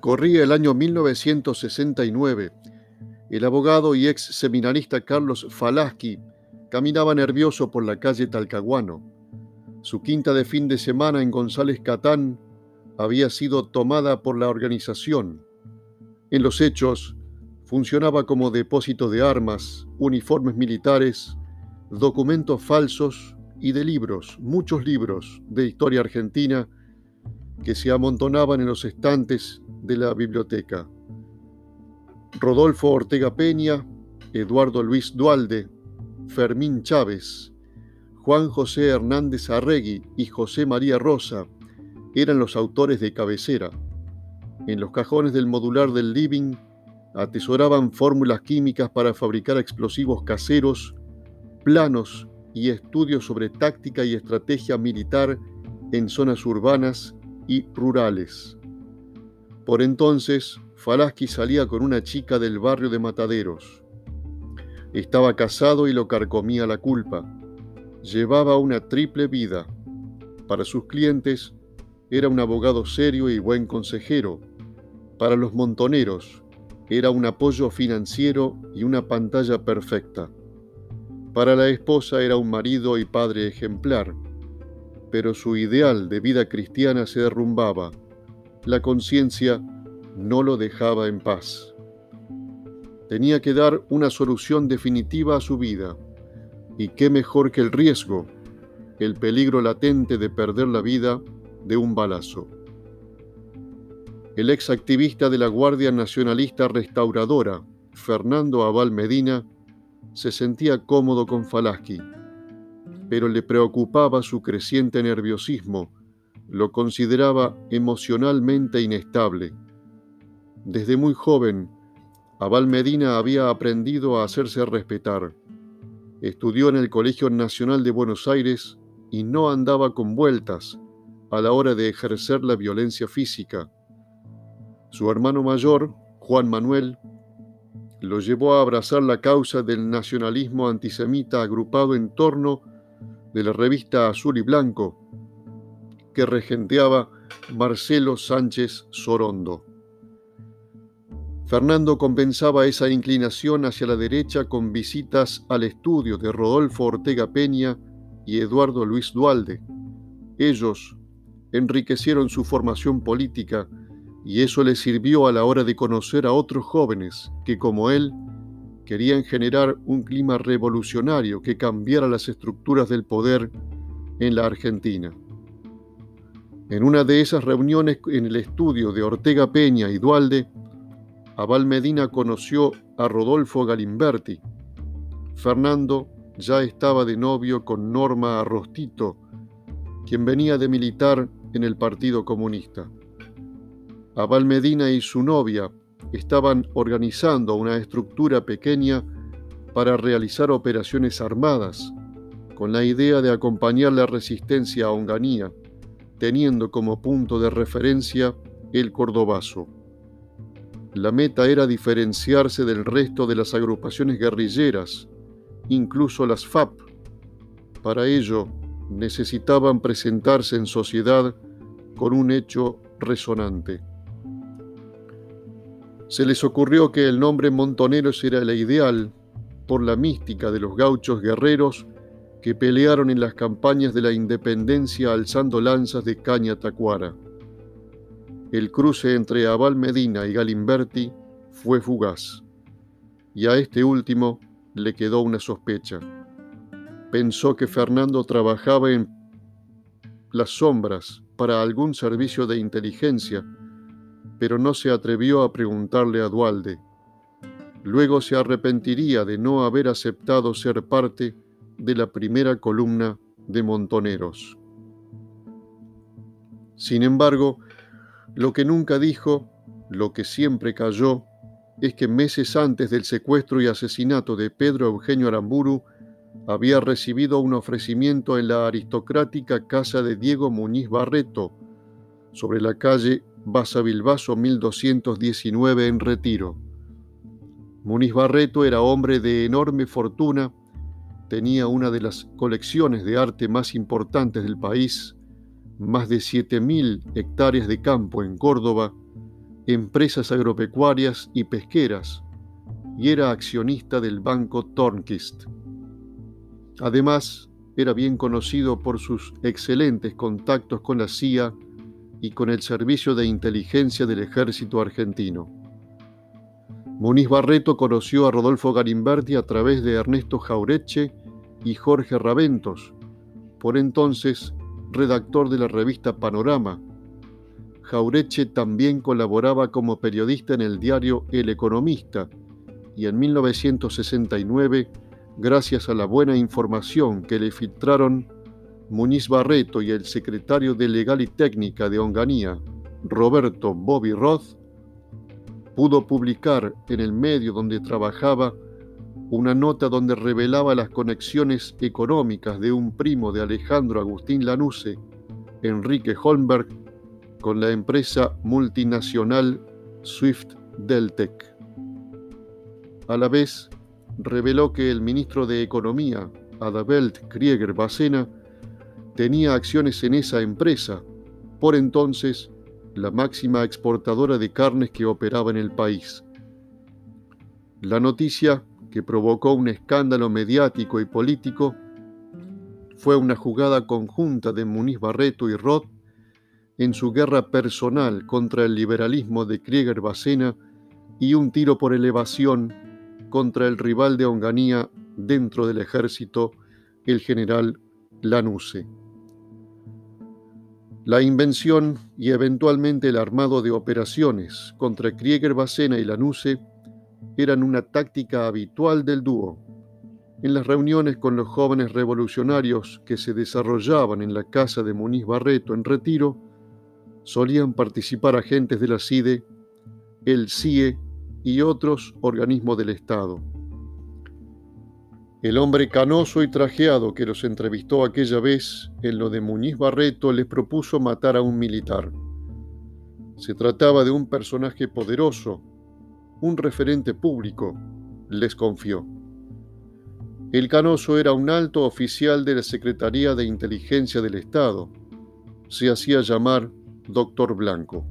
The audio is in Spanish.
Corría el año 1969. El abogado y ex seminarista Carlos Falaschi caminaba nervioso por la calle Talcahuano. Su quinta de fin de semana en González Catán había sido tomada por la organización. En los hechos, funcionaba como depósito de armas, uniformes militares, documentos falsos y de libros, muchos libros de historia argentina que se amontonaban en los estantes de la biblioteca. Rodolfo Ortega Peña, Eduardo Luis Dualde, Fermín Chávez, Juan José Hernández Arregui y José María Rosa eran los autores de cabecera. En los cajones del modular del living atesoraban fórmulas químicas para fabricar explosivos caseros, planos y estudios sobre táctica y estrategia militar en zonas urbanas y rurales. Por entonces, Falaschi salía con una chica del barrio de Mataderos. Estaba casado y lo carcomía la culpa. Llevaba una triple vida. Para sus clientes era un abogado serio y buen consejero. Para los montoneros era un apoyo financiero y una pantalla perfecta. Para la esposa era un marido y padre ejemplar, pero su ideal de vida cristiana se derrumbaba. La conciencia no lo dejaba en paz. Tenía que dar una solución definitiva a su vida, y qué mejor que el riesgo, el peligro latente de perder la vida de un balazo. El ex activista de la Guardia Nacionalista Restauradora, Fernando Aval Medina, se sentía cómodo con Falaschi, pero le preocupaba su creciente nerviosismo, lo consideraba emocionalmente inestable. Desde muy joven, Abal Medina había aprendido a hacerse respetar. Estudió en el Colegio Nacional de Buenos Aires y no andaba con vueltas a la hora de ejercer la violencia física. Su hermano mayor, Juan Manuel, lo llevó a abrazar la causa del nacionalismo antisemita agrupado en torno de la revista Azul y Blanco, que regenteaba Marcelo Sánchez Sorondo. Fernando compensaba esa inclinación hacia la derecha con visitas al estudio de Rodolfo Ortega Peña y Eduardo Luis Dualde. Ellos enriquecieron su formación política y eso le sirvió a la hora de conocer a otros jóvenes que, como él, querían generar un clima revolucionario que cambiara las estructuras del poder en la Argentina. En una de esas reuniones en el estudio de Ortega Peña y Dualde, Abal Medina conoció a Rodolfo Galimberti. Fernando ya estaba de novio con Norma Arrostito, quien venía de militar en el Partido Comunista. Abal Medina y su novia estaban organizando una estructura pequeña para realizar operaciones armadas, con la idea de acompañar la resistencia a Onganía, teniendo como punto de referencia el Cordobazo. La meta era diferenciarse del resto de las agrupaciones guerrilleras, incluso las FAP. Para ello, necesitaban presentarse en sociedad con un hecho resonante se les ocurrió que el nombre Montoneros era el ideal por la mística de los gauchos guerreros que pelearon en las campañas de la independencia alzando lanzas de caña tacuara. El cruce entre Abal Medina y Galimberti fue fugaz, y a este último le quedó una sospecha. Pensó que Fernando trabajaba en las sombras para algún servicio de inteligencia pero no se atrevió a preguntarle a Dualde. Luego se arrepentiría de no haber aceptado ser parte de la primera columna de Montoneros. Sin embargo, lo que nunca dijo, lo que siempre cayó, es que meses antes del secuestro y asesinato de Pedro Eugenio Aramburu, había recibido un ofrecimiento en la aristocrática casa de Diego Muñiz Barreto, sobre la calle Basavilbaso 1219 en retiro. Muniz Barreto era hombre de enorme fortuna, tenía una de las colecciones de arte más importantes del país, más de 7.000 hectáreas de campo en Córdoba, empresas agropecuarias y pesqueras y era accionista del banco Tornquist. Además, era bien conocido por sus excelentes contactos con la CIA y con el Servicio de Inteligencia del Ejército Argentino. Muniz Barreto conoció a Rodolfo Garimberti a través de Ernesto Jaureche y Jorge Raventos, por entonces redactor de la revista Panorama. Jaureche también colaboraba como periodista en el diario El Economista y en 1969, gracias a la buena información que le filtraron Muniz Barreto y el secretario de Legal y Técnica de Onganía, Roberto Bobby Roth, pudo publicar en el medio donde trabajaba una nota donde revelaba las conexiones económicas de un primo de Alejandro Agustín Lanuse, Enrique Holmberg, con la empresa multinacional Swift Deltec. A la vez, reveló que el ministro de Economía, Adabelt Krieger Bacena, tenía acciones en esa empresa, por entonces la máxima exportadora de carnes que operaba en el país. La noticia que provocó un escándalo mediático y político, fue una jugada conjunta de Muniz Barreto y Roth en su guerra personal contra el liberalismo de Krieger Bacena y un tiro por elevación contra el rival de Onganía dentro del ejército, el general Lanuse. La invención y eventualmente el armado de operaciones contra Krieger Bacena y Lanuse eran una táctica habitual del dúo. En las reuniones con los jóvenes revolucionarios que se desarrollaban en la casa de Muniz Barreto en retiro, solían participar agentes de la CIDE, el CIE y otros organismos del Estado. El hombre canoso y trajeado que los entrevistó aquella vez en lo de Muñiz Barreto les propuso matar a un militar. Se trataba de un personaje poderoso, un referente público, les confió. El canoso era un alto oficial de la Secretaría de Inteligencia del Estado. Se hacía llamar Doctor Blanco.